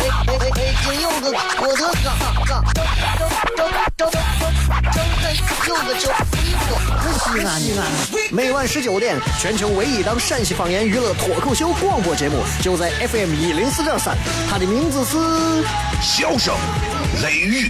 哎哎哎！金柚子，我的嘎嘎，张张张张张柚子酒，西安西安。每晚十九点，全球唯一档陕西方言娱乐脱口秀广播节目，就在 FM 一零四点三，它的名字是《笑声雷雨》，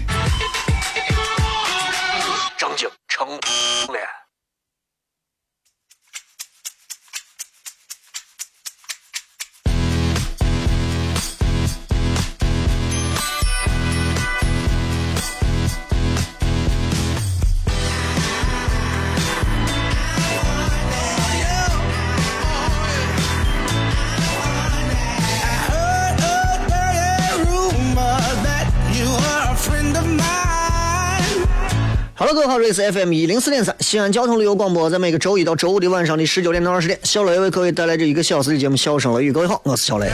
Hello，各位好，这里是 FM 一零四点三西安交通旅游广播，在每个周一到周五的晚上的十九点到二十点，小雷为各位带来这一个小时的节目《笑声雷雨》。各位好，我是小雷。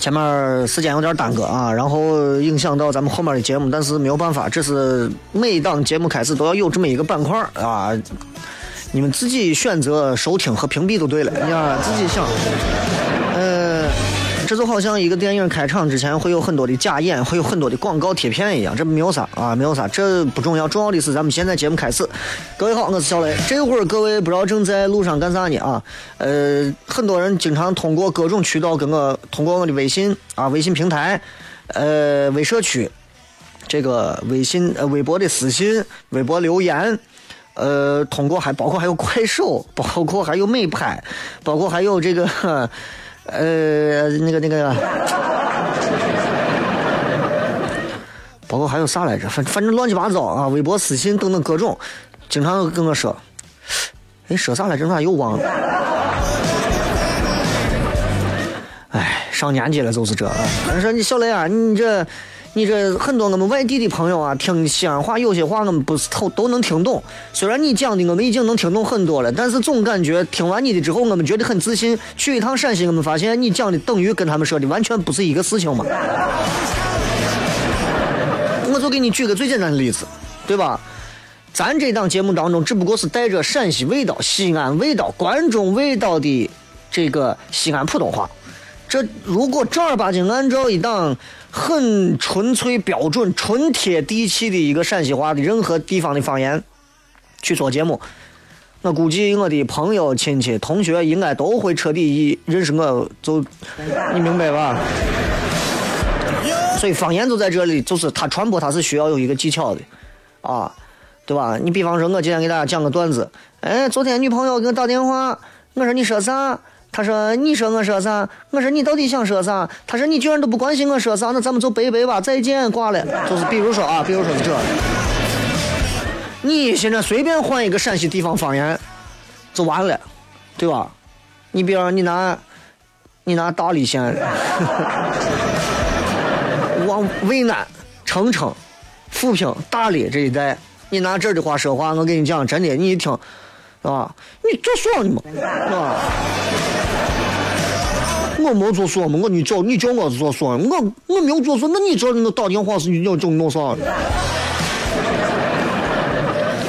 前面时间有点耽搁啊，然后影响到咱们后面的节目，但是没有办法，这是每档节目开始都要有这么一个板块啊，你们自己选择收听和屏蔽都对了，你自己想，呃。这就好像一个电影开场之前会有很多的假演，会有很多的广告贴片一样，这没有啥啊，没有啥，这不重要，重要的是咱们现在节目开始。各位好，我是小雷。这会儿各位不知道正在路上干啥呢啊？呃，很多人经常通过各种渠道跟我通过我的微信啊、微信平台、呃、微社区、这个微信、呃、微博的私信、微博留言，呃，通过还包括还有快手，包括还有美拍，包括还有这个。呃，那个那个，包括还有啥来着？反反正乱七八糟啊，微博私信等等各种，经常跟我说，哎，说啥来着？咋又忘了？哎，上年纪了就是这。反正说你小雷啊，你这。你这很多我们外地的朋友啊，听西安话有些话我们不是都都能听懂。虽然你讲的我们已经能听懂很多了，但是总感觉听完你的之后，我们觉得很自信。去一趟陕西，我们发现你讲的等于跟他们说的完全不是一个事情嘛。我就给你举个最简单的例子，对吧？咱这档节目当中，只不过是带着陕西味道、西安味道、关中味道的这个西安普通话。这如果正儿八经按照一档。很纯粹、标准、纯贴地气的一个陕西话的任何地方的方言去做节目，我估计我的朋友、亲戚、同学应该都会彻底一认识我，就你明白吧？所以方言就在这里，就是它传播，它是需要有一个技巧的啊，对吧？你比方说，我今天给大家讲个段子，哎，昨天女朋友给我打电话，我说你说啥？他说：“你说我说啥？我说你到底想说啥？”他说：“你居然都不关心我说啥，那咱们就拜拜吧，再见，挂了。”就是比如说啊，比如说是这，你现在随便换一个陕西地方方言，就完了，对吧？你比方你拿，你拿大理县，往渭南、澄城、富平、大理这一带，你拿这儿的话说话，我跟你讲，真的，你一听。啊，你做啥呢嘛？啊，我没做啥嘛，我你叫你叫我做啥？我我没有做啥，那你这那打电话是你要叫弄啥？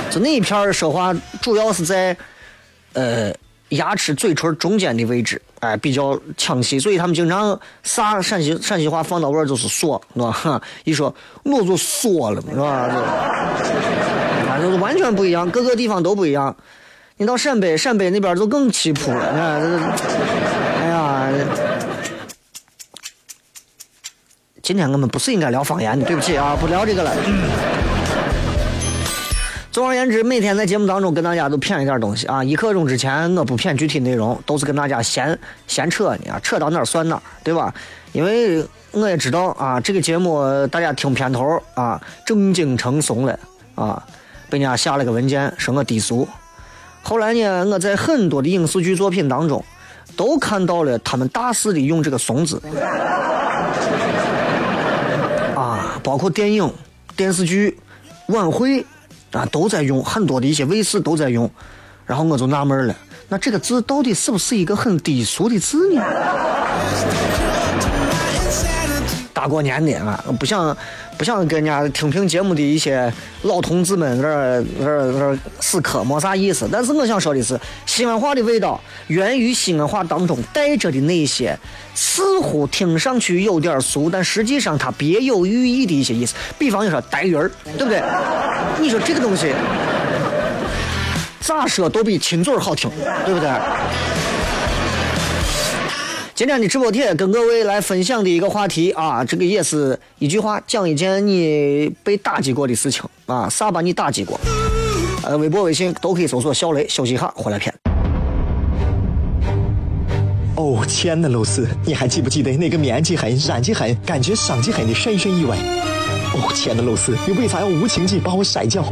就那一片说话，主要是在呃牙齿嘴唇中间的位置，哎，比较抢戏，所以他们经常啥陕西陕西话放到味儿就是说，是吧？一说我就说了，是吧？啊就是完全不一样，各个地方都不一样。你到陕北，陕北那边就更气谱了。你看，哎呀，今天我们不是应该聊方言的，对不起啊，不聊这个了。总而言之，每天在节目当中跟大家都谝一点东西啊。一刻钟之前我不谝具体内容，都是跟大家闲闲扯呢，扯到哪儿算哪儿，对吧？因为我也知道啊，这个节目大家听片头啊，正经成怂了啊，被人家下了个文件说我低俗。后来呢，我在很多的影视剧作品当中，都看到了他们大肆的用这个“怂”字，啊，包括电影、电视剧、晚会、啊，都在用，很多的一些卫视都在用。然后我就纳闷了，那这个字到底是不是一个很低俗的字呢？大过年的啊，不想不想跟人家听评节目的一些老同志们这这这死磕，没啥意思。但是我想说的是，西安话的味道源于西安话当中带着的那些似乎听上去有点俗，但实际上它别有寓意的一些意思。比方你说带鱼儿，对不对？你说这个东西。咋说都比亲嘴好听，对不对？今天的直播贴跟各位来分享的一个话题啊，这个也是一句话，讲一件你被打击过的事情啊，啥把你打击过？呃，微博、微信都可以搜索“小雷”，休息一下回来片。哦，亲爱的露丝，你还记不记得那个棉积狠、染剂狠、感觉伤及狠的深深意外？哦，亲爱的露丝，你为啥要无情地把我甩掉？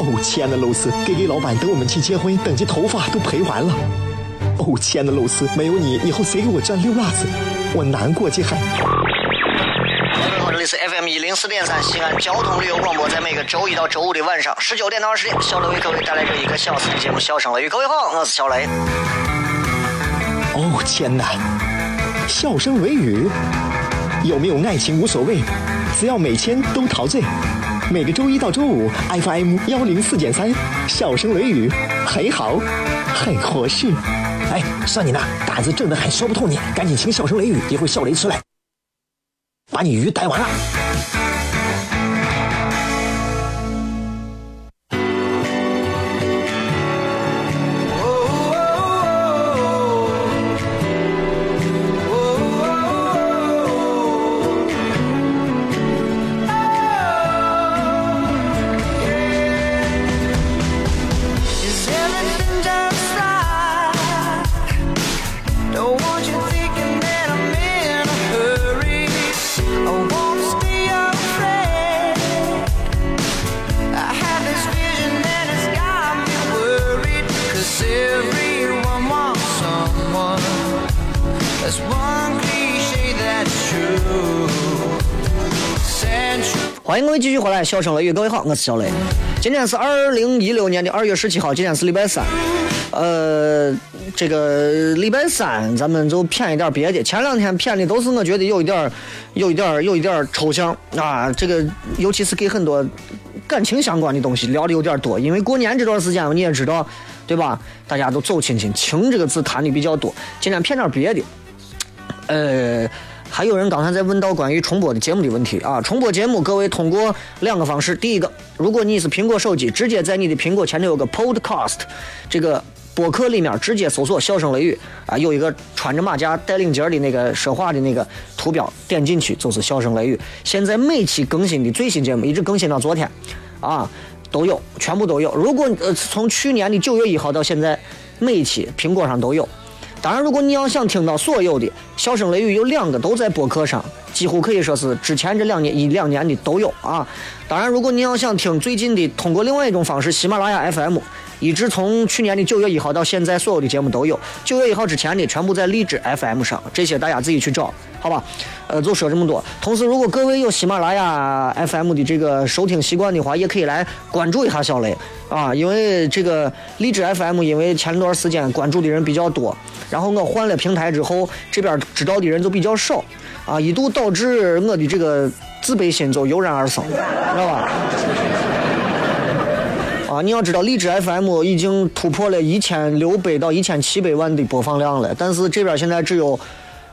哦，亲爱的露丝给给老板等我们去结婚，等这头发都赔完了。哦，亲爱的露丝，没有你，以后谁给我蘸溜辣子？我难过极了。各位好，这里是 FM 一零四点三西安交通旅游广播，在每个周一到周五的晚上十九点到二十点，小雷为各位带来这一个小时的节目《笑声雷雨》。各位好，我是小雷。哦，天哪！笑声雷雨，有没有爱情无所谓，只要每天都陶醉。每个周一到周五，FM 幺零四点三，笑声雷雨，很好，很合适。哎，算你那胆子正的很，说不透你，赶紧请笑声雷雨，一会儿笑雷出来，把你鱼逮完了。位继续回来，笑声雷雨，各位好，我是小雷。今天是二零一六年的二月十七号，今天是礼拜三。呃，这个礼拜三咱们就偏一点别的。前两天偏的都是我觉得有一点有一点有一点抽象啊。这个尤其是给很多感情相关的东西聊的有点多，因为过年这段时间你也知道，对吧？大家都走亲戚，情这个字谈的比较多。今天偏点别的，呃。还有人刚才在问到关于重播的节目的问题啊！重播节目，各位通过两个方式。第一个，如果你是苹果手机，直接在你的苹果前头有个 Podcast，这个播客里面直接搜索“笑声雷雨”啊，有一个穿着马甲带领结的那个说话的那个图标，点进去就是“笑声雷雨”。现在每期更新的最新节目一直更新到昨天，啊，都有，全部都有。如果呃从去年的九月一号到现在，每期苹果上都有。当然，如果你要想听到所有的笑声雷雨，有两个都在播客上，几乎可以说是之前这两年一两年的都有啊。当然，如果你要想听最近的，通过另外一种方式，喜马拉雅 FM，一直从去年的九月一号到现在，所有的节目都有。九月一号之前的全部在荔枝 FM 上，这些大家自己去找，好吧？呃，就说这么多。同时，如果各位有喜马拉雅 FM 的这个收听习惯的话，也可以来关注一下小雷啊，因为这个荔枝 FM，因为前段时间关注的人比较多。然后我换了平台之后，这边知道的人就比较少，啊，一度导致我的这个自卑心就油然而生，知道吧？啊，你要知道，荔枝 FM 已经突破了一千六百到一千七百万的播放量了，但是这边现在只有，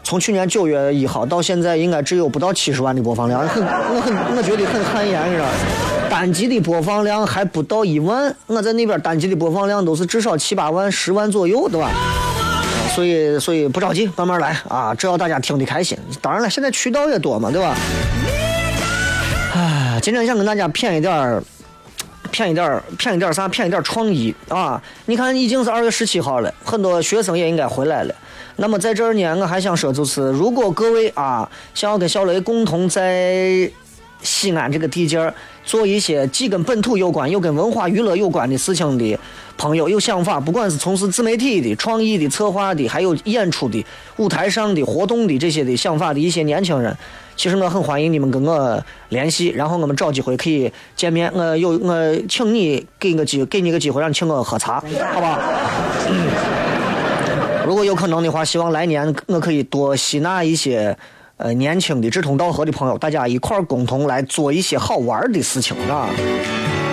从去年九月一号到现在，应该只有不到七十万的播放量，很，我很，我觉得很汗颜，是吧？单集的播放量还不到一万，我在那边单集的播放量都是至少七八万、十万左右，对吧？所以，所以不着急，慢慢来啊！只要大家听得开心。当然了，现在渠道也多嘛，对吧？唉，今天想跟大家骗一点儿，骗一点儿，骗一点儿啥？骗一点儿创意啊！你看，已经是二月十七号了，很多学生也应该回来了。那么在这儿呢，我还想说，就是如果各位啊想要跟小雷共同在西安这个地界儿做一些既跟本土有关又跟文化娱乐有关的事情的朋友，有想法，不管是从事自媒体的、创意的、策划的，还有演出的、舞台上的活动的这些的想法的一些年轻人，其实我很欢迎你们跟我联系，然后我们找机会可以见面。我有我请你给个机给你个机会，让你请我喝茶，好吧？如果有可能的话，希望来年我可以多吸纳一些。呃，年轻的志同道合的朋友，大家一块儿共同来做一些好玩的事情，啊。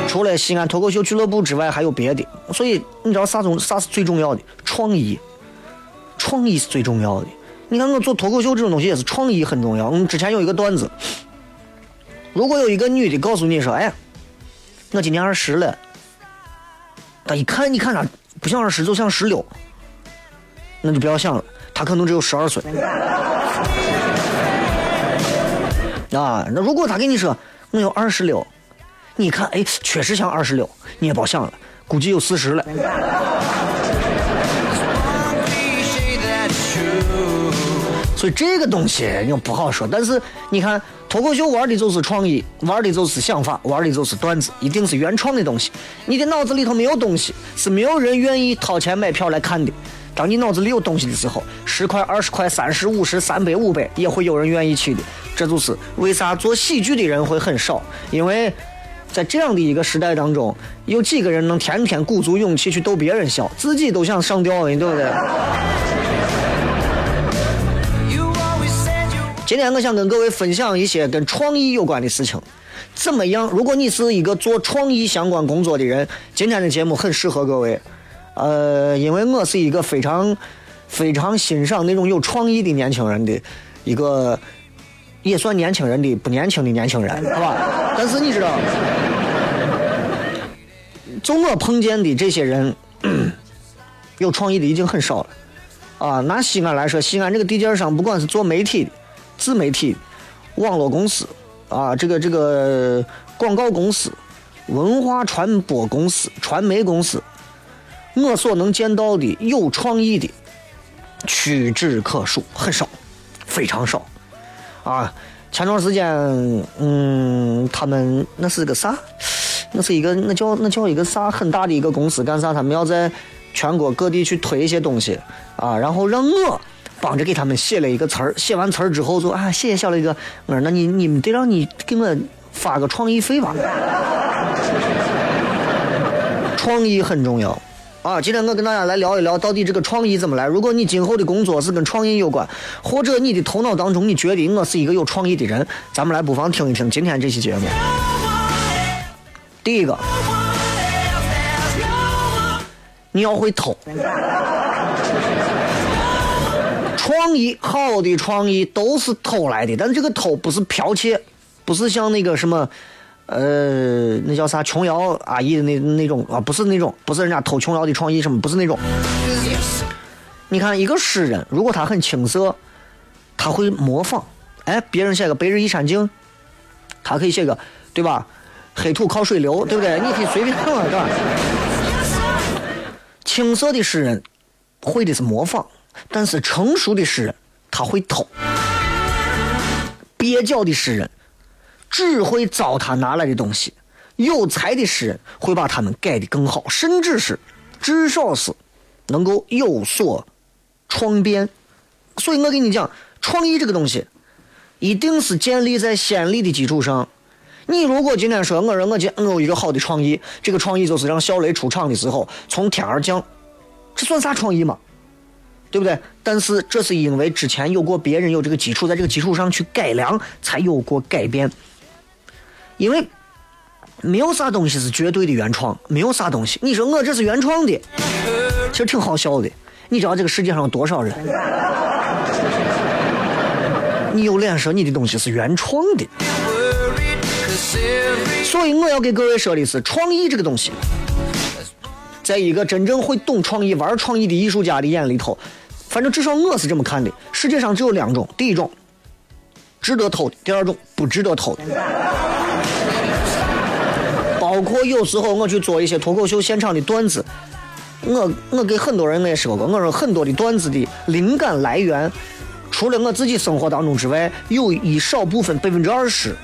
除了西安脱口秀俱乐部之外，还有别的。所以你知道啥重啥是最重要的？创意，创意是最重要的。你看我做脱口秀这种东西也是创意很重要。我们之前有一个段子，如果有一个女的告诉你说：“哎，我今年二十了。”她一看你看她不像二十，就像十六，那就不要想了，他可能只有十二岁。啊，那如果他跟你说我有二十六，你看，哎，确实像二十六，你也别想了，估计有四十了。所以这个东西你不好说，但是你看脱口秀玩的就是创意，玩的就是想法，玩的就是段子，一定是原创的东西。你的脑子里头没有东西，是没有人愿意掏钱买票来看的。当你脑子里有东西的时候，十块、二十块、三十、五十、三百、五百，也会有人愿意去的。这就是为啥做喜剧的人会很少，因为在这样的一个时代当中，有几个人能天天鼓足勇气去逗别人笑，自己都想上吊了，对不对？今天我想跟各位分享一些跟创意有关的事情。怎么样？如果你是一个做创意相关工作的人，今天的节目很适合各位。呃，因为我是一个非常非常欣赏那种有创意的年轻人的一个，也算年轻人的不年轻的年轻人，好吧？但是你知道，就我碰见的这些人，有创意的已经很少了。啊，拿西安来说，西安这个地界上，不管是做媒体、自媒体、网络公司，啊，这个这个广告公司、文化传播公司、传媒公司。我所能见到的有创意的屈指可数，很少，非常少。啊，前段时间，嗯，他们那是个啥？那是一个那叫那叫一个啥很大的一个公司干啥？他们要在全国各地去推一些东西啊，然后让我帮着给他们写了一个词儿。写完词儿之后就啊，谢谢小雷哥。我说那你你们得让你给我发个创意费吧。创意很重要。啊，今天我跟大家来聊一聊，到底这个创意怎么来？如果你今后的工作是跟创意有关，或者你的头脑当中你觉得我是一个有创意的人，咱们来不妨听一听今天这期节目。第一个，你要会偷。创意好的创意都是偷来的，但这个偷不是剽窃，不是像那个什么。呃，那叫啥？琼瑶阿姨的那那种啊，不是那种，不是人家偷琼瑶的创意什么，不是那种。你看，一个诗人，如果他很青涩，他会模仿。哎，别人写个“白日依山尽”，他可以写个，对吧？“黑土靠水流”，对不对？你可以随便弄，对吧？青涩的诗人会的是模仿，但是成熟的诗人他会偷。蹩脚的诗人。只会糟蹋拿来的东西，有才的诗人会把他们改得更好，甚至是，至少是，能够有所创变。所以我跟你讲，创意这个东西，一定是建立在先例的基础上。你如果今天说我让我今我有一个好的创意，这个创意就是让小雷出场的时候从天而降，这算啥创意嘛？对不对？但是这是因为之前有过别人有这个基础，在这个基础上去改良，才有过改变。因为没有啥东西是绝对的原创，没有啥东西。你说我这是原创的，其实挺好笑的。你知道这个世界上有多少人？你有脸说你的东西是原创的？所以我要给各位说的是，创意这个东西，在一个真正会懂创意、玩创意的艺术家的眼里头，反正至少我是这么看的。世界上只有两种：第一种值得偷的，第二种不值得偷的。包括有时候我去做一些脱口秀现场的段子，我我给很多人我也说过，我说很多的段子的灵感来源，除了我自己生活当中之外，有一少部分百分之二十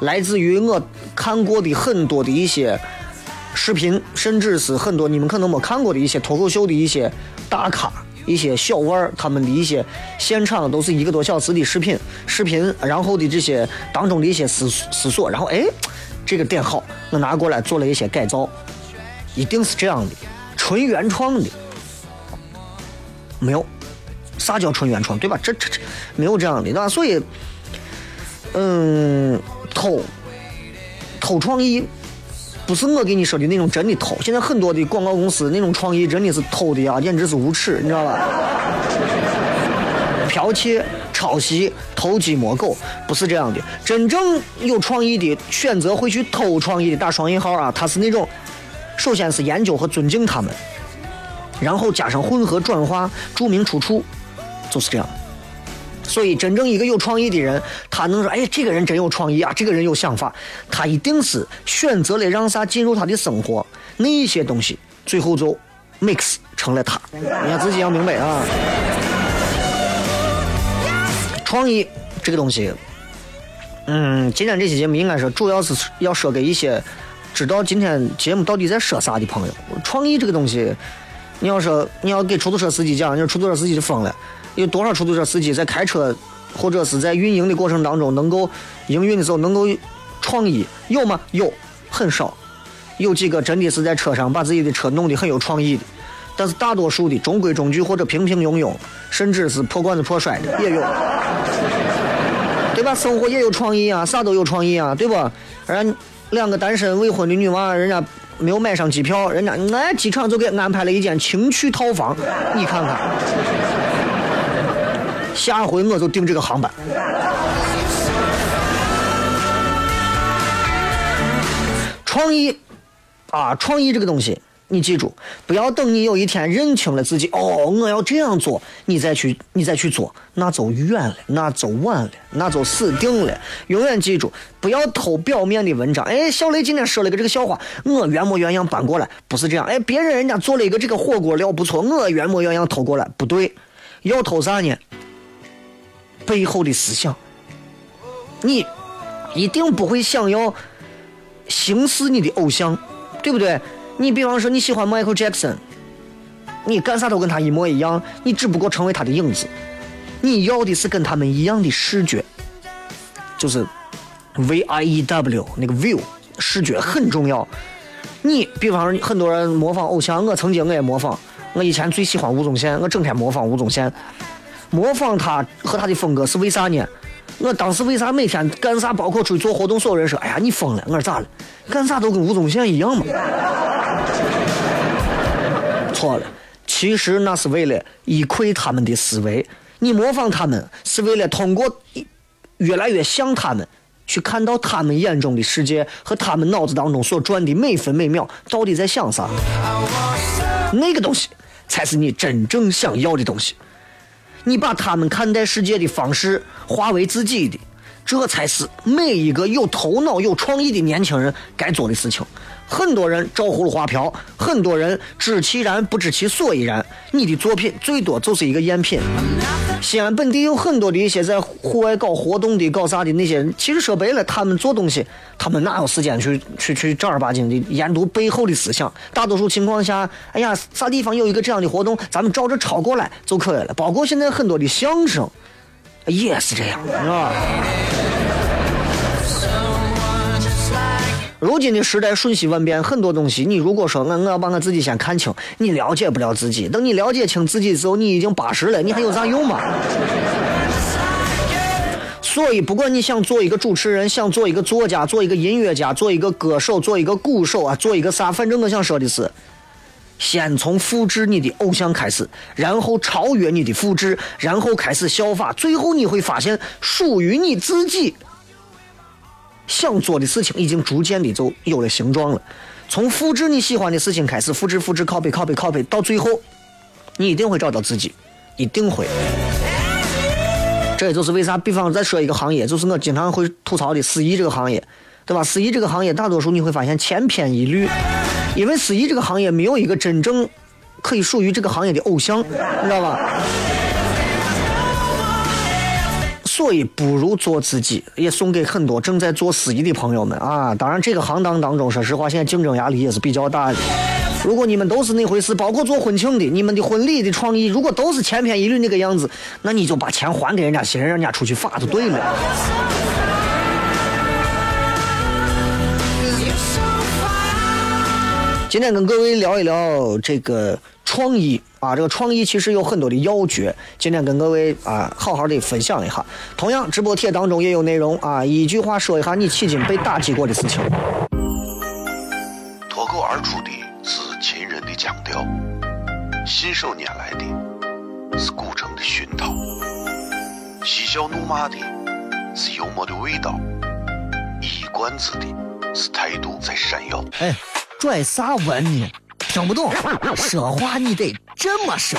来自于我看过的很多的一些视频，甚至是很多你们可能没看过的一些脱口秀的一些大咖、一些小腕儿，他们的一些现场都是一个多小时的视频，视频，然后的这些当中的一些思思索，然后哎，这个点好，我拿过来做了一些改造，一定是这样的，纯原创的，没有。啥叫纯原创，对吧？这这这没有这样的，对吧？所以，嗯，偷偷创意，不是我给你说的那种真的偷。现在很多的广告公司那种创意真的是偷的啊，简直是无耻，你知道吧？剽窃、抄袭、偷鸡摸狗，不是这样的。真正有创意的，选择会去偷创意的，打双引号啊，他是那种，首先是研究和尊敬他们，然后加上混合转化，注明出处。就是这样，所以真正一个有创意的人，他能说：“哎，这个人真有创意啊，这个人有想法。”他一定是选择了让啥进入他的生活，那些东西最后就 mix 成了他。你要自己要明白啊！创意这个东西，嗯，今天这期节目应该是主要是要说给一些知道今天节目到底在说啥的朋友。创意这个东西，你要说你要给出租车司机讲，你说出租车司机就疯了。有多少出租车司机在开车或者是在运营的过程当中，能够营运的时候能够创意有吗？有，很少。有几个真的是在车上把自己的车弄得很有创意的，但是大多数的中规中矩或者平平庸庸，甚至是破罐子破摔的也有，对吧？生活也有创意啊，啥都有创意啊，对不？人两个单身未婚的女娃，人家没有买上机票，人家那机场就给安排了一间情趣套房，你看看。下回我就订这个航班。创意啊，创意这个东西，你记住，不要等你有一天认清了自己，哦，我要这样做，你再去，你再去做，那就远了，那就晚了，那就死定了。永远记住，不要偷表面的文章。哎，小雷今天说了个这个笑话，我原模原样搬过来，不是这样。哎，别人人家做了一个这个火锅料不错，我原模原样偷过来，不对，要偷啥呢？背后的思想，你一定不会想要形似你的偶像，对不对？你比方说你喜欢 Michael Jackson，你干啥都跟他一模一样，你只不过成为他的影子。你要的是跟他们一样的视觉，就是 V I E W 那个 view 视觉很重要。你比方说很多人模仿偶像，我曾经我也模仿，我以前最喜欢吴宗宪，我整天模仿吴宗宪。模仿他和他的风格是为啥呢？我当时为啥每天干啥，包括出去做活动，所有人说：“哎呀，你疯了！”我说咋了？干啥都跟吴宗宪一样嘛？错了，其实那是为了依窥他们的思维。你模仿他们，是为了通过越来越像他们，去看到他们眼中的世界和他们脑子当中所转的每分每秒到底在想啥。那个东西才是你真正想要的东西。你把他们看待世界的方式化为自己的，这才是每一个有头脑、有创意的年轻人该做的事情。很多人照葫芦画瓢，很多人知其然不知其所以然。你的作品最多就是一个赝品。西安本地有很多的一些在户外搞活动的、搞啥的那些人，其实说白了，他们做东西，他们哪有时间去去去正儿八经的研读背后的思想？大多数情况下，哎呀，啥地方有一个这样的活动，咱们照着抄过来就可以了。包括现在很多的相声，也是这样，是吧？如今的时代瞬息万变，很多东西你如果说我我要把我自己先看清，你了解不了自己。等你了解清自己的时候，你已经八十了，你还有啥用吗？所以，不管你想做一个主持人，想做一个作家，做一个音乐家，做一个歌手，做一个鼓手啊，做一个啥，反正我想说的是，先从复制你的偶像开始，然后超越你的复制，然后开始效法，最后你会发现属于你自己。想做的事情已经逐渐的就有了形状了，从复制你喜欢的事情开始，复制、复制、copy、copy、copy，到最后，你一定会找到自己，一定会。这也就是为啥，比方再说一个行业，就是我经常会吐槽的司仪这个行业，对吧？司仪这个行业，大多数你会发现千篇一律，因为司仪这个行业没有一个真正可以属于这个行业的偶像，你知道吧？所以不如做自己，也送给很多正在做司仪的朋友们啊。当然，这个行当当中，说实话，现在竞争压力也是比较大的。如果你们都是那回事，包括做婚庆的，你们的婚礼的创意，如果都是千篇一律那个样子，那你就把钱还给人家新人，让人家出去发就对了。今天跟各位聊一聊这个创意啊，这个创意其实有很多的要诀。今天跟各位啊好好的分享一下。同样，直播帖当中也有内容啊，一句话说一下你迄今被打击过的事情。脱口而出的是强调，信手拈来的是古城的熏陶，嬉笑怒骂的是幽默的味道，一冠子的是态度在闪耀。哎。拽啥文呢？听不懂，说话你得这么说。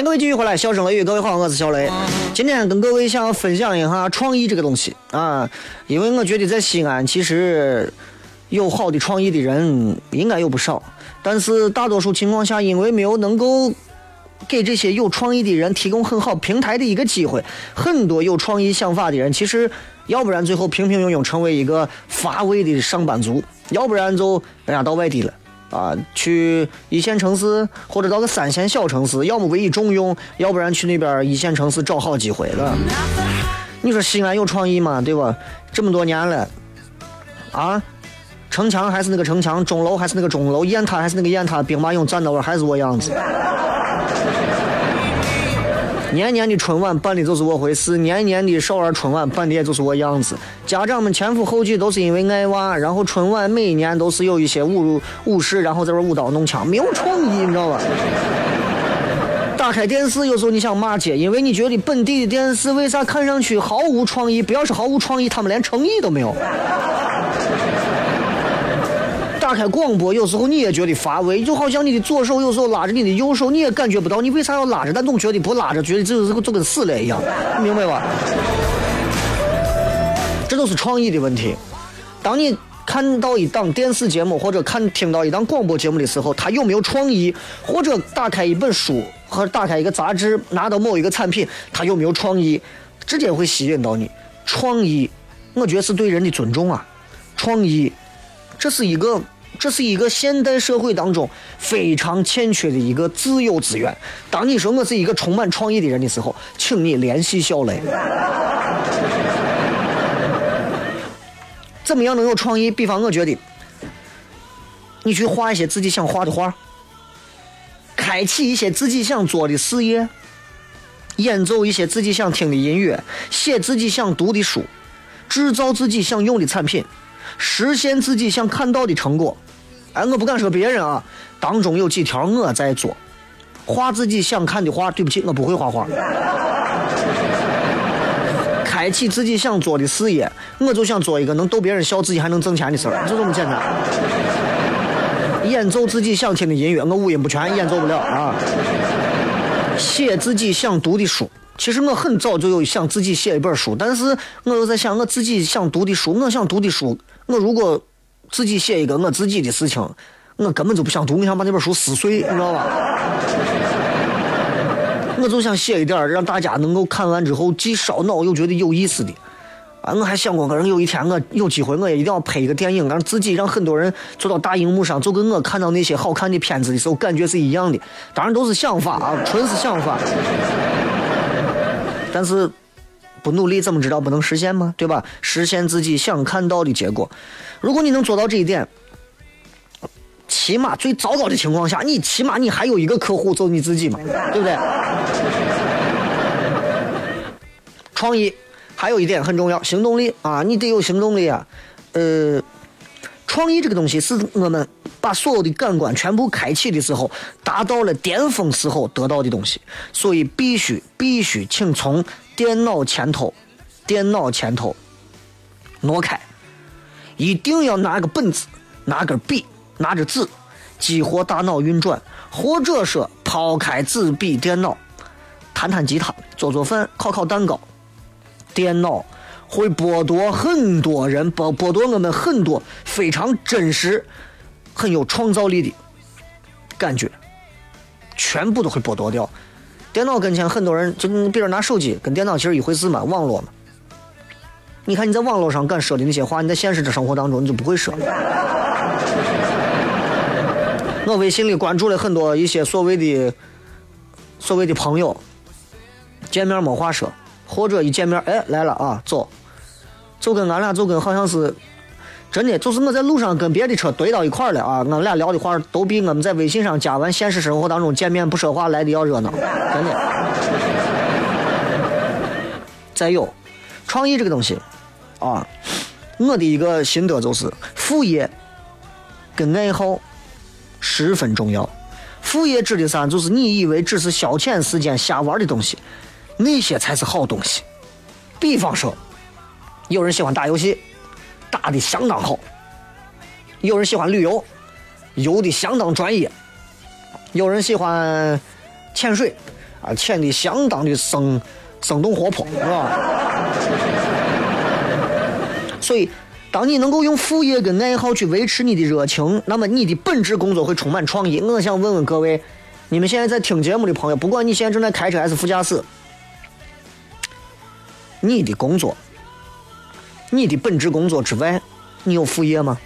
迎各位继续回来，笑声雷雨，各位好，我是小雷。今天跟各位想分享一下创意这个东西啊，因为我觉得在西安其实有好的创意的人应该有不少，但是大多数情况下，因为没有能够给这些有创意的人提供很好平台的一个机会，很多有创意想法的人，其实要不然最后平平庸庸成为一个乏味的上班族，要不然就人家到外地了。啊，去一线城市或者到个三线小城市，要么委以重用，要不然去那边一线城市找好机会了。你说西安有创意吗？对吧？这么多年了，啊，城墙还是那个城墙，钟楼还是那个钟楼，雁塔还是那个雁塔，兵马俑站到那还是我样子。年年的春晚办的就是我回事，年年的少儿春晚办的也就是我样子。家长们前赴后继都是因为爱娃，然后春晚每一年都是有一些舞舞狮，然后在这舞刀弄枪，没有创意，你知道吧？打开电视有时候你想骂街，因为你觉得本地的电视为啥看上去毫无创意？不要说毫无创意，他们连诚意都没有。打开广播，有时候你也觉得乏味，就好像你的左手有时候拉着你的右手，你也感觉不到你为啥要拉着，但总觉得不拉着，觉得就是就跟死了一样，你明白吧？这都是创意的问题。当你看到一档电视节目或者看听到一档广播节目的时候，它有没有创意？或者打开一本书或者打开一个杂志，拿到某一个产品，它有没有创意？直接会吸引到你。创意，我觉得是对人的尊重啊。创意，这是一个。这是一个现代社会当中非常欠缺的一个自由资源。当你说我是一个充满创意的人的时候，请你联系小雷。怎么样能有创意？比方我觉得，你去画一些自己想画的画，开启一些自己想做的事业，演奏一些自己想听的音乐，写自己想读的书，制造自己想用的产品，实现自己想看到的成果。哎，我不敢说别人啊，当中有几条我在做，画自己想看的画。对不起，我不会画画。开启自己想做的事业，我就想做一个能逗别人笑、自己还能挣钱的事儿，就这么简单。演奏自己想听的音乐，我五音不全，演奏不了啊。写自己想读的书，其实我很早就有想自己写一本书，但是我又在想，我自己想读的书，我想读的书，我如果。自己写一个我自己的事情，我根本就不想读，我想把那本书撕碎，你知道吧？我就想写一点让大家能够看完之后既烧脑又觉得有意思的。啊，我还想过，可能有一天我有机会，我也一定要拍一个电影，让自己让很多人坐到大荧幕上，就跟我看到那些好看的片子的时候感觉是一样的。当然都是想法啊，纯是想法。但是不努力怎么知道不能实现吗？对吧？实现自己想看到的结果。如果你能做到这一点，起码最糟糕的情况下，你起码你还有一个客户，做你自己嘛，对不对？创意还有一点很重要，行动力啊，你得有行动力啊。呃，创意这个东西是我们把所有的感官全部开启的时候，达到了巅峰时候得到的东西，所以必须必须请从电脑前头，电脑前头挪开，一定要拿个本子，拿根笔，拿着纸，激活大脑运转，或者说抛开纸笔电脑，弹弹吉他，做做饭，烤烤蛋糕。电脑会剥夺很多人，剥剥夺我们很多非常真实、很有创造力的感觉，全部都会剥夺掉。电脑跟前很多人，就比如拿手机跟电脑其实一回事嘛，网络嘛。你看你在网络上敢说的那些话，你在现实的生活当中你就不会说。我微信里关注了很多一些所谓的所谓的朋友，见面没话说。或者一见面，哎，来了啊，走，就跟俺俩就跟好像是真的，就是我在路上跟别的车怼到一块儿了啊，俺俩聊的话都比我们在微信上加完现实生活当中见面不说话来的要热闹，真的。再有，创意这个东西啊，我的一个心得就是，副业跟爱好十分重要。副业指的啥？就是你以为只是消遣时间瞎玩的东西。那些才是好东西。比方说，有人喜欢打游戏，打的相当好；有人喜欢旅游，游的相当专业；有人喜欢潜水，啊，潜的相当的生生动活泼，是吧？所以，当你能够用副业跟爱好去维持你的热情，那么你的本职工作会充满创意。我想问问各位，你们现在在听节目的朋友，不管你现在正在开车还是副驾驶。你的工作，你的本职工作之外，你有副业吗？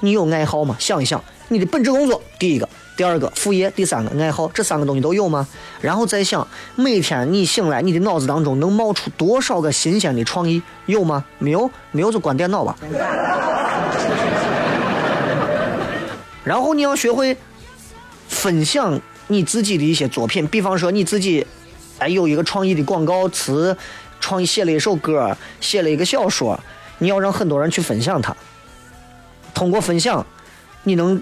你有爱好吗？想一想，你的本职工作，第一个，第二个副业，第三个爱好，这三个东西都有吗？然后再想，每天你醒来，你的脑子当中能冒出多少个新鲜的创意？有吗？没有，没有就关电脑吧。然后你要学会分享你自己的一些作品，比方说你自己，哎，有一个创意的广告词。创意写了一首歌，写了一个小说，你要让很多人去分享它。通过分享，你能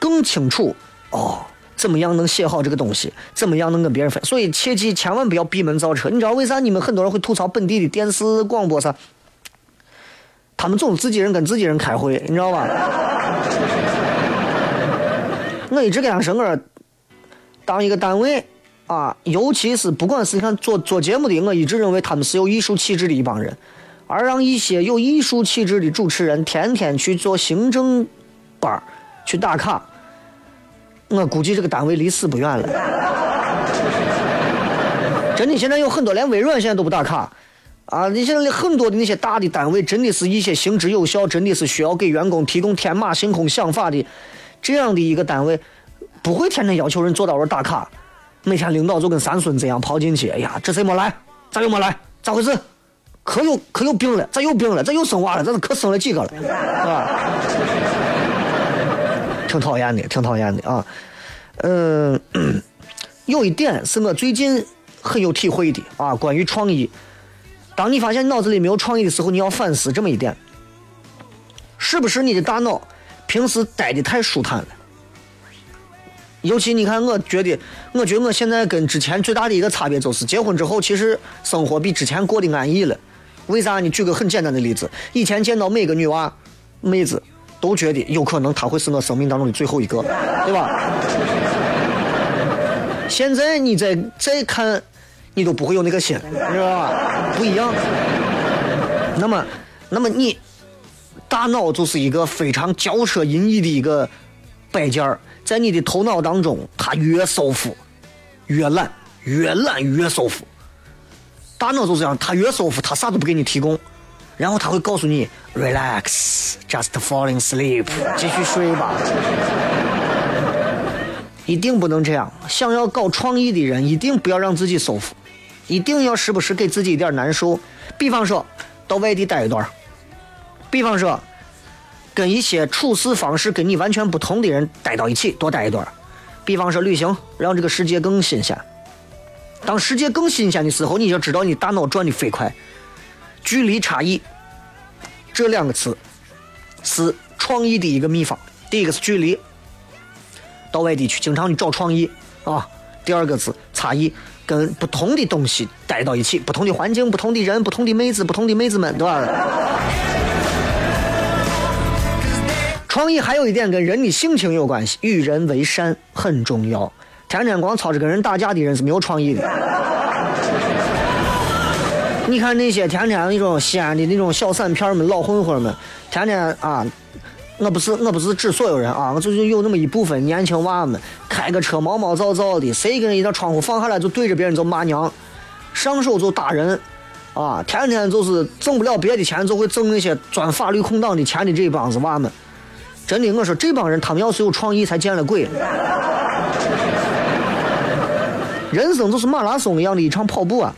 更清楚哦，怎么样能写好这个东西，怎么样能跟别人分。所以切记千万不要闭门造车。你知道为啥你们很多人会吐槽本地的电视广播啥？他们总自己人跟自己人开会，你知道吧？我一直跟他说，我当一个单位。啊，尤其是不管是你看做做节目的，我一直认为他们是有艺术气质的一帮人，而让一些有艺术气质的主持人天天去做行政班儿去打卡，我估计这个单位离死不远了。真的，现在有很多连微软现在都不打卡啊！你现在很多的那些大的单位，真的是一些行之有效，真的是需要给员工提供天马行空想法的这样的一个单位，不会天天要求人坐到那儿打卡。每天领导就跟三孙子一样跑进去，哎呀，这谁没来？咋又没来？咋回事？可有可有病了？咋又病了？咋又生娃了？这是可生了几个了？是吧？挺讨厌的，挺讨厌的啊。嗯，有一点是我最近很有体会的啊，关于创意。当你发现脑子里没有创意的时候，你要反思这么一点：是不是你的大脑平时待的太舒坦了？尤其你看，我觉得，我觉得我现在跟之前最大的一个差别就是，结婚之后其实生活比之前过得安逸了。为啥？你举个很简单的例子，以前见到每个女娃、妹子，都觉得有可能她会是我生命当中的最后一个，对吧？现在你再再看，你都不会有那个心，知道吧？不一样。那么，那么你大脑就是一个非常骄奢淫逸的一个摆件儿。在你的头脑当中，它越舒服，越懒，越懒越舒服。大脑就这样，他越舒服，他啥都不给你提供，然后他会告诉你 relax，just falling sleep，继续睡吧。一定不能这样。想要搞创意的人，一定不要让自己舒服，一定要时不时给自己一点难受。比方说，到外地待一段比方说，跟一些处事方式跟你完全不同的人待到一起，多待一段比方说旅行，让这个世界更新鲜。当世界更新鲜的时候，你就知道你大脑转的飞快。距离差异这两个词是创意的一个秘方。第一个是距离，到外地去经常你找创意啊。第二个是差异，跟不同的东西待到一起，不同的环境、不同的人、不同的妹子、不同的妹子们，对吧？创意还有一点跟人的性情有关系，与人为善很重要。天天光操着跟人打架的人是没有创意的。你看那些天天那种西安的那种小散片们、老混混们，天天啊，我不是我不是指所有人啊，我就是有那么一部分年轻娃们，开个车毛毛躁躁的，谁跟人家窗户放下来就对着别人就骂娘，上手就打人，啊，天天就是挣不了别的钱，就会挣那些钻法律空档的钱的这帮子娃们。真的，我说这帮人他们要是有创意，才见了鬼。人生就是马拉松一样的一场跑步啊，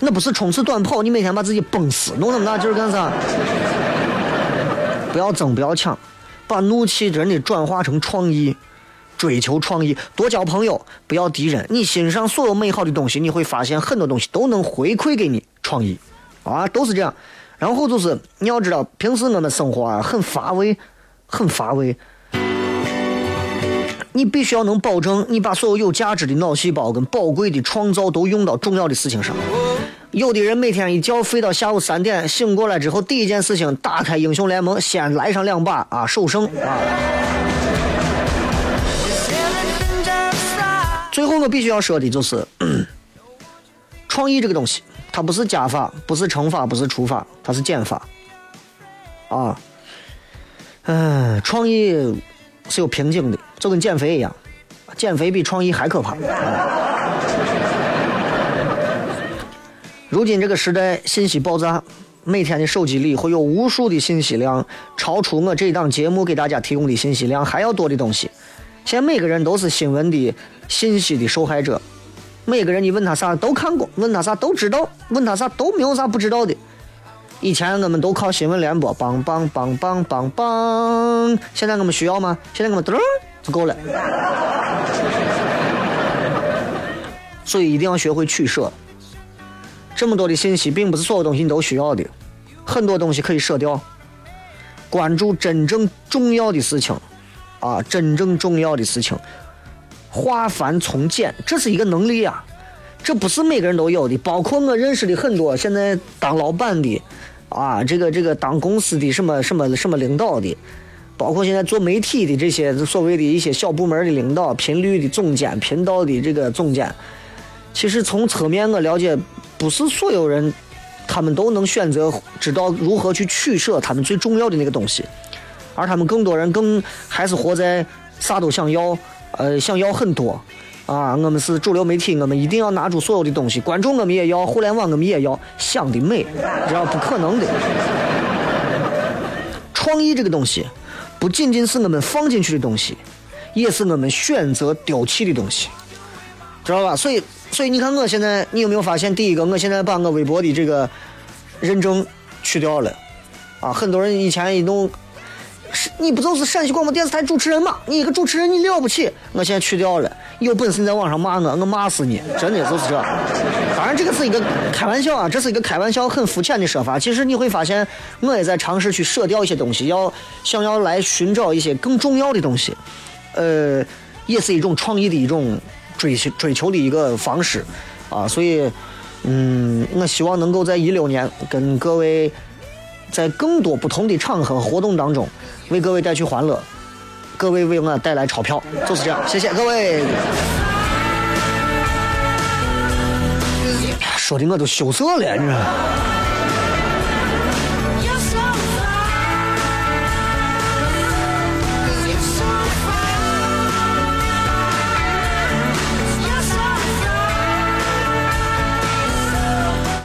那不是冲刺短跑，你每天把自己崩死，弄那么大劲儿干啥？不要争，不要抢，把怒气真的转化成创意，追求创意，多交朋友，不要敌人。你欣赏所有美好的东西，你会发现很多东西都能回馈给你创意，啊，都是这样。然后就是你要知道，平时我们生活啊很乏味，很乏味。你必须要能保证，你把所有有价值的脑细胞跟宝贵的创造都用到重要的事情上。有的人每天一觉睡到下午三点，醒过来之后第一件事情打开英雄联盟，先来上两把啊，首胜啊。最后我必须要说的就是，创意这个东西，它不是加法，不是乘法，不是除法，它是减法。啊，嗯，创意。是有瓶颈的，就跟减肥一样，减肥比创意还可怕。如今这个时代信息爆炸，每天的手机里会有无数的信息量，超出我这档节目给大家提供的信息量还要多的东西。现在每个人都是新闻的信息的受害者，每个人你问他啥都看过，问他啥都知道，问他啥都没有啥不知道的。以前我们都靠新闻联播，梆梆梆梆梆梆。现在我们需要吗？现在我们噔就够了。所以一定要学会取舍。这么多的信息，并不是所有东西你都需要的，很多东西可以舍掉。关注真正重要的事情，啊，真正重要的事情，化繁从简，这是一个能力啊，这不是每个人都有的。包括我认识的很多现在当老板的。啊，这个这个当公司的什么什么什么领导的，包括现在做媒体的这些所谓的一些小部门的领导、频率的总监、频道的这个总监，其实从侧面我了解，不是所有人他们都能选择知道如何去取舍他们最重要的那个东西，而他们更多人更还是活在啥都想要，呃，想要很多。啊，我们是主流媒体，我们一定要拿出所有的东西。观众我们也要，互联网我们也要，想的美，这样不可能的。创意这个东西，不仅仅是我们放进去的东西，也是我们选择丢弃的东西，知道吧？所以，所以你看，我现在，你有没有发现？第一个，我现在把我微博的这个认证去掉了。啊，很多人以前一弄。是你不就是陕西广播电视台主持人吗？你一个主持人你了不起？我现在去掉了。有本事你在网上骂我，我骂死你！真的就是这。当然这个是一个开玩笑啊，这是一个开玩笑，很肤浅的说法。其实你会发现，我也在尝试去舍掉一些东西，要想要来寻找一些更重要的东西。呃，也是一种创意的一种追求追求的一个方式啊。所以，嗯，我希望能够在一六年跟各位。在更多不同的场合活动当中，为各位带去欢乐，各位为我带来钞票，就是这样。谢谢各位，说的我都羞涩了，你说。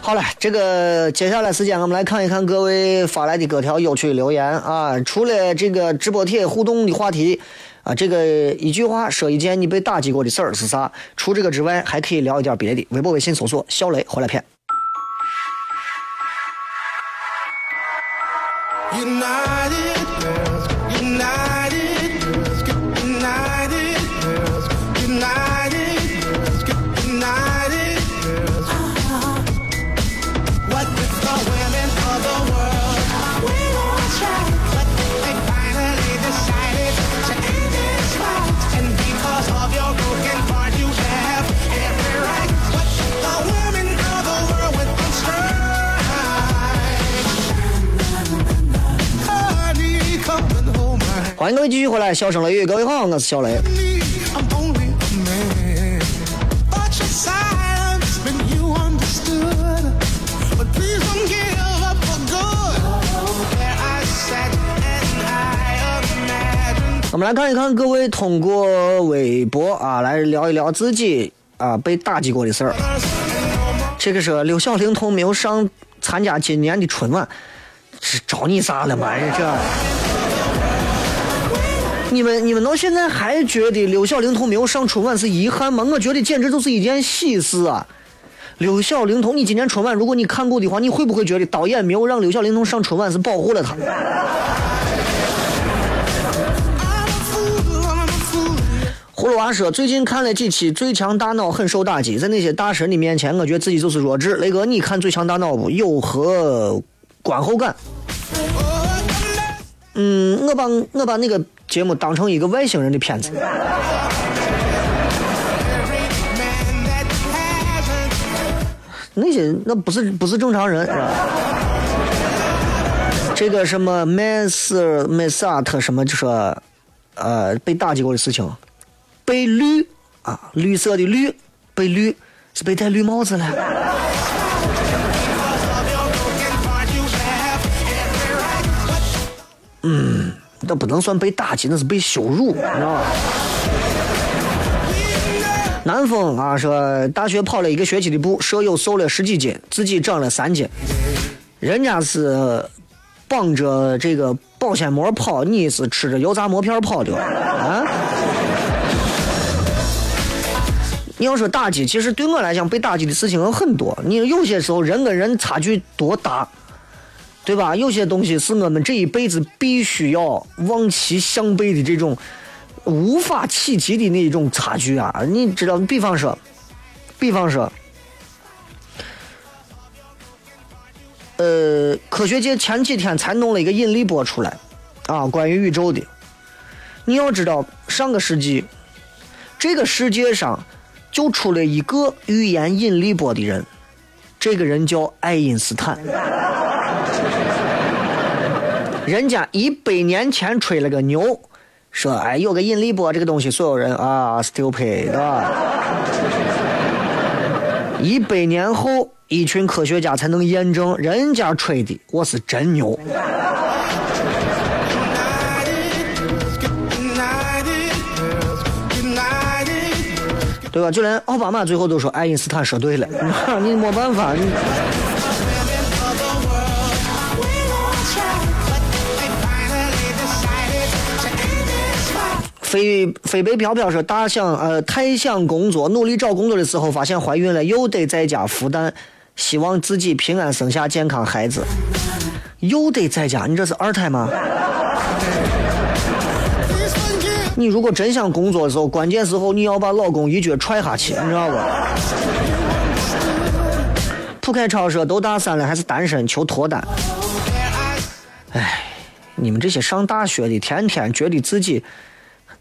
好了，这个接下来时间我们来看一看各位发来的各条有趣留言啊。除了这个直播贴互动的话题啊，这个一句话说一件你被打击过的事儿是啥？除这个之外，还可以聊一点别的。微博、微信搜索“小雷”回来片。United 欢迎各位继续回来，笑声雷雨，各位好，我是小雷。我们来看一看各位通过微博啊来聊一聊自己啊被打击过的事儿。这个是刘小龄童没有上参加今年的春晚，是找你啥了嘛？这，你们你们到现在还觉得刘小龄童没有上春晚是遗憾吗？我觉得简直就是一件喜事啊！刘小龄童，你今年春晚如果你看过的话，你会不会觉得导演没有让刘小龄童上春晚是保护了他？葫芦娃说，最近看了几期《最强大脑》，很受打击。在那些大神的面前，我觉得自己就是弱智。雷哥，你看《最强大脑》不？有何观后感？嗯，我把我把那个节目当成一个外星人的片子。那些那不是不是正常人，是吧？这个什么麦斯麦斯阿特什么就说，呃，被打击过的事情，被绿啊，绿色的绿，被绿是被戴绿帽子了。嗯那不能算被打击，那是被羞辱，你知道吧？南风啊说，大学跑了一个学期的步，舍友瘦了十几斤，自己长了三斤。人家是绑着这个保鲜膜跑，你是吃着油炸馍片跑的啊？你要说打击，其实对我来讲，被打击的事情有很多。你有些时候人跟人差距多大，对吧？有些东西是我们这一辈子必须要望其项背的这种无法企及的那种差距啊！你知道，比方说，比方说，呃，科学界前几天才弄了一个引力波出来，啊，关于宇宙的。你要知道，上个世纪，这个世界上就出了一个预言引力波的人，这个人叫爱因斯坦。人家一百年前吹了个牛，说哎有个引力波这个东西，所有人啊 stupid 对吧？一百年后，一群科学家才能验证人家吹的我是真牛。对吧？就连奥巴马最后都说爱因斯坦说对了，你没办法，你飞飞北飘飘说大想呃太想工作，努力找工作的时候发现怀孕了，又得在家孵蛋，希望自己平安生下健康孩子，又得在家，你这是二胎吗？你如果真想工作的时候，关键时候你要把老公一脚踹下去，你知道不？蒲开超说都大三了还是单身，求脱单。哎，你们这些上大学的，天天觉得自己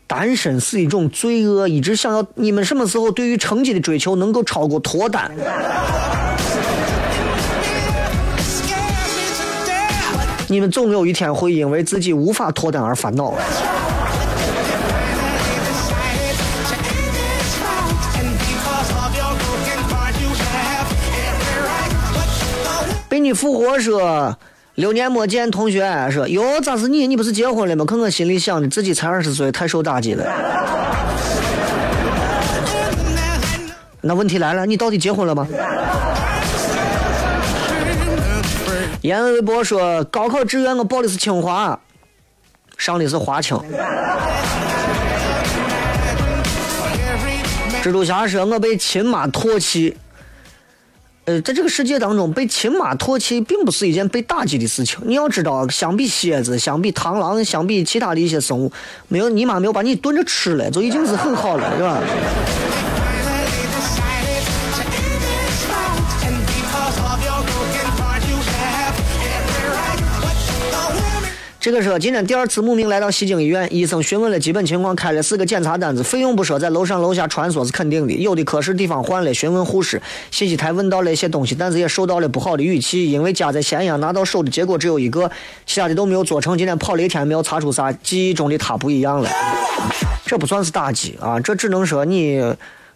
单身是一种罪恶一直想要你们什么时候对于成绩的追求能够超过脱单。你们总有一天会因为自己无法脱单而烦恼。被你复活说六年没见，同学说哟咋是你？你不是结婚了吗？可我心里想着自己才二十岁，太受打击了。那问题来了，你到底结婚了吗？言微博说，高考志愿我报的是清华，上的是华清。蜘蛛侠说，我被亲妈唾弃。呃，在这个世界当中，被亲妈唾弃并不是一件被打击的事情。你要知道，相比蝎子，相比螳螂，相比其他的一些生物，没有你妈没有把你炖着吃了，就已经是很好了，是吧？这个说，今天第二次慕名来到西京医院，医生询问了基本情况，开了四个检查单子，费用不说，在楼上楼下穿梭是肯定的。有的科室地方换了，询问护士，信息台问到了一些东西，但是也受到了不好的语气，因为夹在咸阳拿到手的结果只有一个，其他的都没有做成。今天跑了一天没有查出啥，记忆中的他不一样了。这不算是打击啊，这只能说你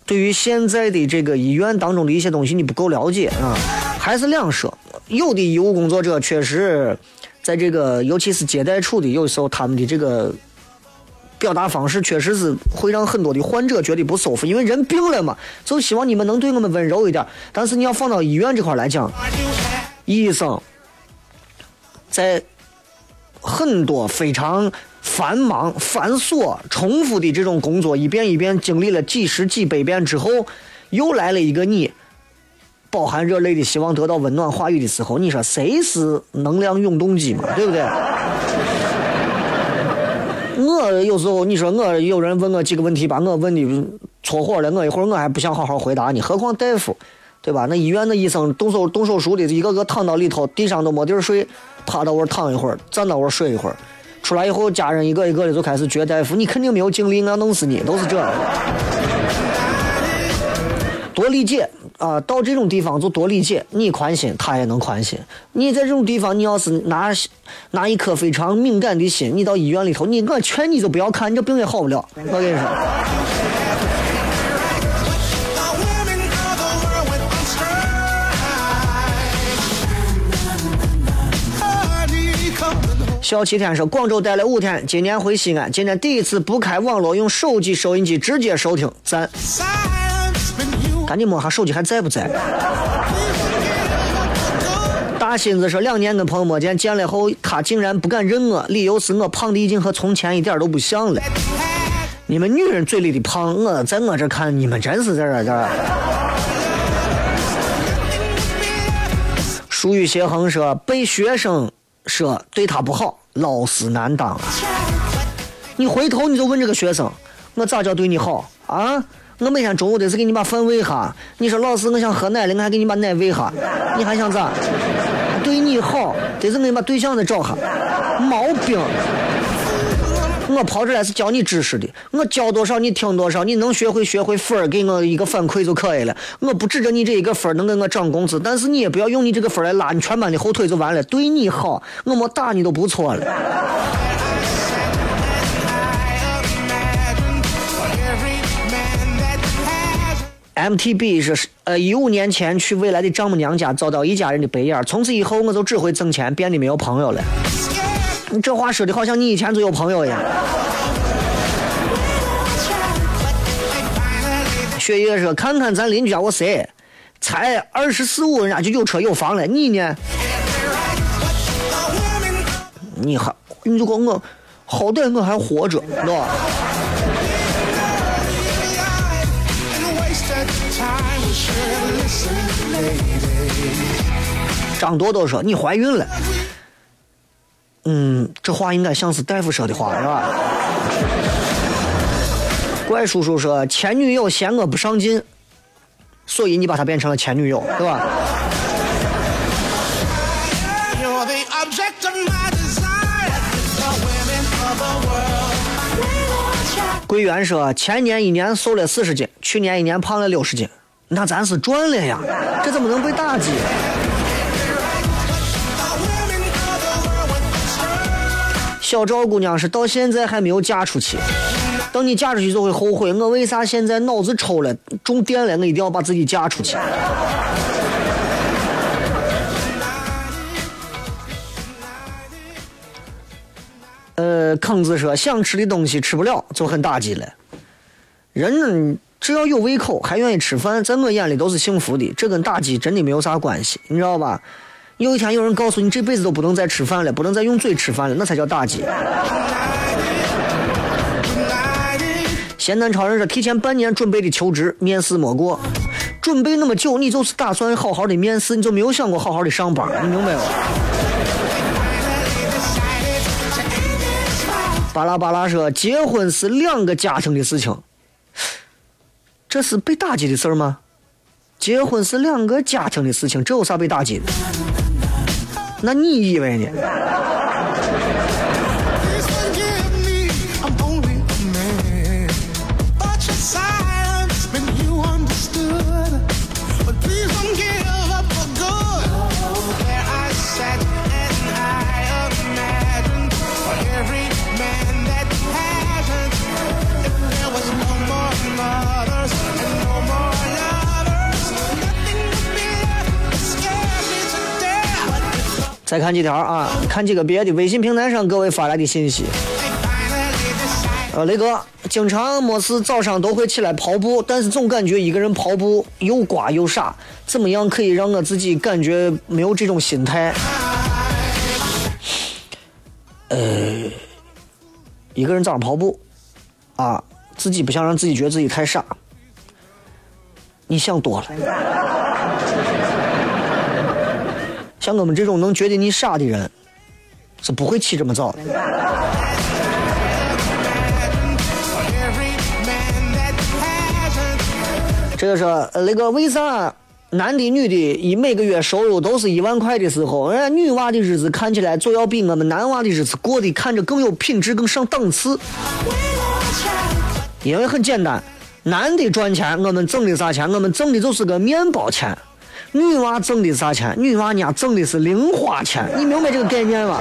对于现在的这个医院当中的一些东西你不够了解啊，还是两说。有的医务工作者确实在这个，尤其是接待处的，有时候他们的这个表达方式确实是会让很多的患者觉得不舒服，因为人病了嘛，就希望你们能对我们温柔一点。但是你要放到医院这块来讲，医生在很多非常繁忙、繁琐、重复的这种工作，一遍一遍经历了几十几百遍之后，又来了一个你，饱含热泪的希望得到温暖话语的时候，你说谁是能量永动机嘛？对不对？我有时候你说我有人问我几个问题，把我问的搓火了，我一会儿我还不想好好回答你，何况大夫，对吧？那医院的医生动手动手术的，一个个躺到里头，地上都没地儿睡，趴到我躺一会儿，站到我睡一会儿，出来以后家人一个一个的就开始撅大夫，你肯定没有精力，我弄死你，都是这样。多理解啊！到这种地方就多理解，你宽心，他也能宽心。你在这种地方，你要是拿拿一颗非常敏感的心，你到医院里头，你我劝你就不要看，你这病也好不了。我跟你说，小七天说，广州待了五天，今年回西安，今天第一次不开网络，用手机收音机直接收听，赞！赶紧摸下手机还在不在？大新子说，两年跟朋友没见，见了后他竟然不敢认我，理由是我胖的已经和从前一点都不像了。你们女人嘴里的胖，我在我这看，你们真是在这这。疏语协恒说，被学生说对他不好，老师难当啊。你回头你就问这个学生，我咋叫对你好啊？我每天中午得是给你把饭喂哈。你说老师，我想喝奶了，我还给你把奶喂哈。你还想咋？对你好，得是给你把对象再找哈。毛病。我跑这来是教你知识的，我教多少你听多少，你能学会学会分儿给我一个反馈就可以了。我不指着你这一个分儿能给我涨工资，但是你也不要用你这个分儿来拉你全班的后腿就完了。对你好，我没打你都不错了。MTB 是呃一五年前去未来的丈母娘家遭到一家人的白眼儿，从此以后我就只会挣钱，变得没有朋友了。你这话说的好像你以前就有朋友一样。雪月说：“看看咱邻居家我谁，才二十四五，人家就有车有房了，你呢？你还你就跟我，好歹我还活着，是吧？”张多多说：“你怀孕了。”嗯，这话应该像是大夫说的话，是吧？怪叔叔说：“前女友嫌我不上进，所以你把她变成了前女友，对吧？”桂圆说：“前年一年瘦了四十斤，去年一年胖了六十斤，那咱是赚了呀，这怎么能被打击？”小赵姑娘是到现在还没有嫁出去，等你嫁出去就会后悔。我为啥现在脑子抽了，中电了？我一定要把自己嫁出去。呃，坑子说想吃的东西吃不了就很打击了。人只要有胃口，还愿意吃饭，在我眼里都是幸福的。这跟打击真的没有啥关系，你知道吧？有一天有人告诉你这辈子都不能再吃饭了，不能再用嘴吃饭了，那才叫打击。咸蛋超人说，提前半年准备的求职面试没过，准备那么久，你就是打算好好的面试，你就没有想过好好的上班，你明白吗？巴拉巴拉说，结婚是两个家庭的事情，这是被打击的事儿吗？结婚是两个家庭的事情，这有啥被打击的？那你以为呢？再看几条啊，看几个别的微信平台上各位发来的信息。呃，雷哥，经常没事早上都会起来跑步，但是总感觉一个人跑步又瓜又傻，怎么样可以让我自己感觉没有这种心态？呃，一个人早上跑步，啊，自己不想让自己觉得自己太傻，你想多了。像我们这种能觉得你傻的人，是不会起这么早的。这个是呃那个为啥男的女的以每个月收入都是一万块的时候，人家女娃的日子看起来总要比我们男娃的日子过得看着更有品质、更上档次？因为很简单，男的赚钱，我们挣的啥钱？我们挣的就是个面包钱。女娃挣的啥钱？女娃家挣的是零花钱，你明白这个概念吗？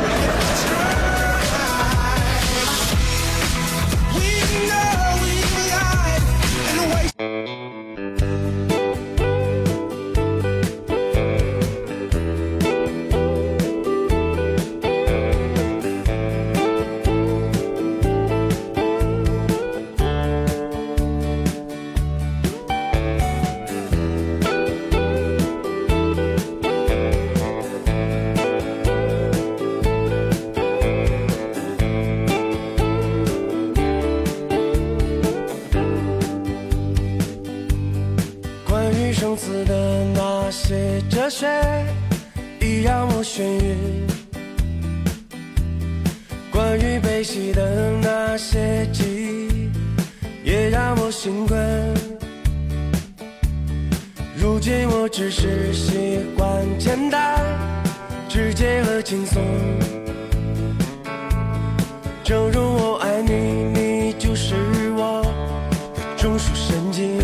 只是习惯简单、直接和轻松。正如我爱你，你就是我的中枢神经。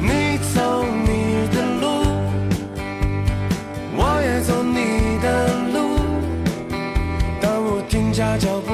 你走你的路，我也走你的路。当我停下脚步，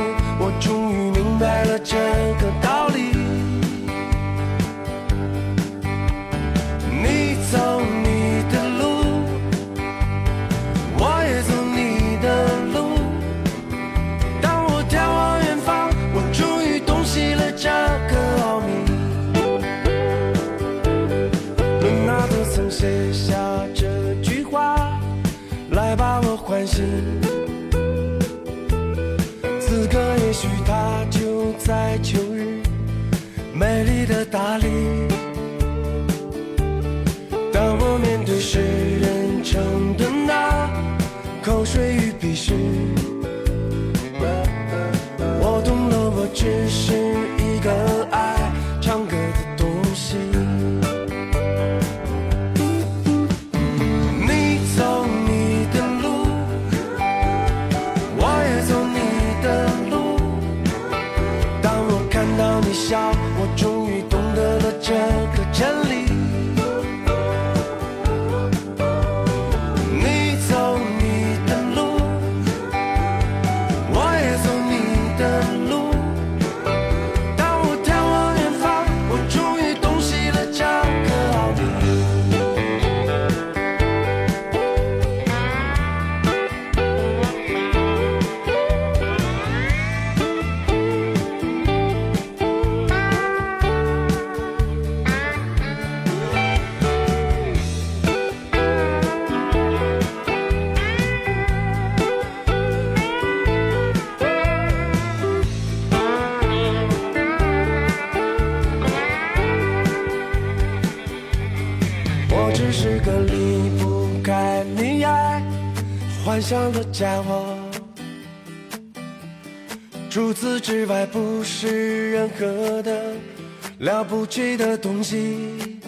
了不起的东西。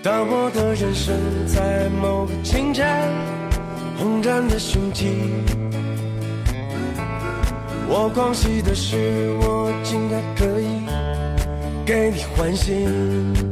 当我的人生在某个清晨轰然的雄起，我狂喜的是，我竟然可以给你欢心。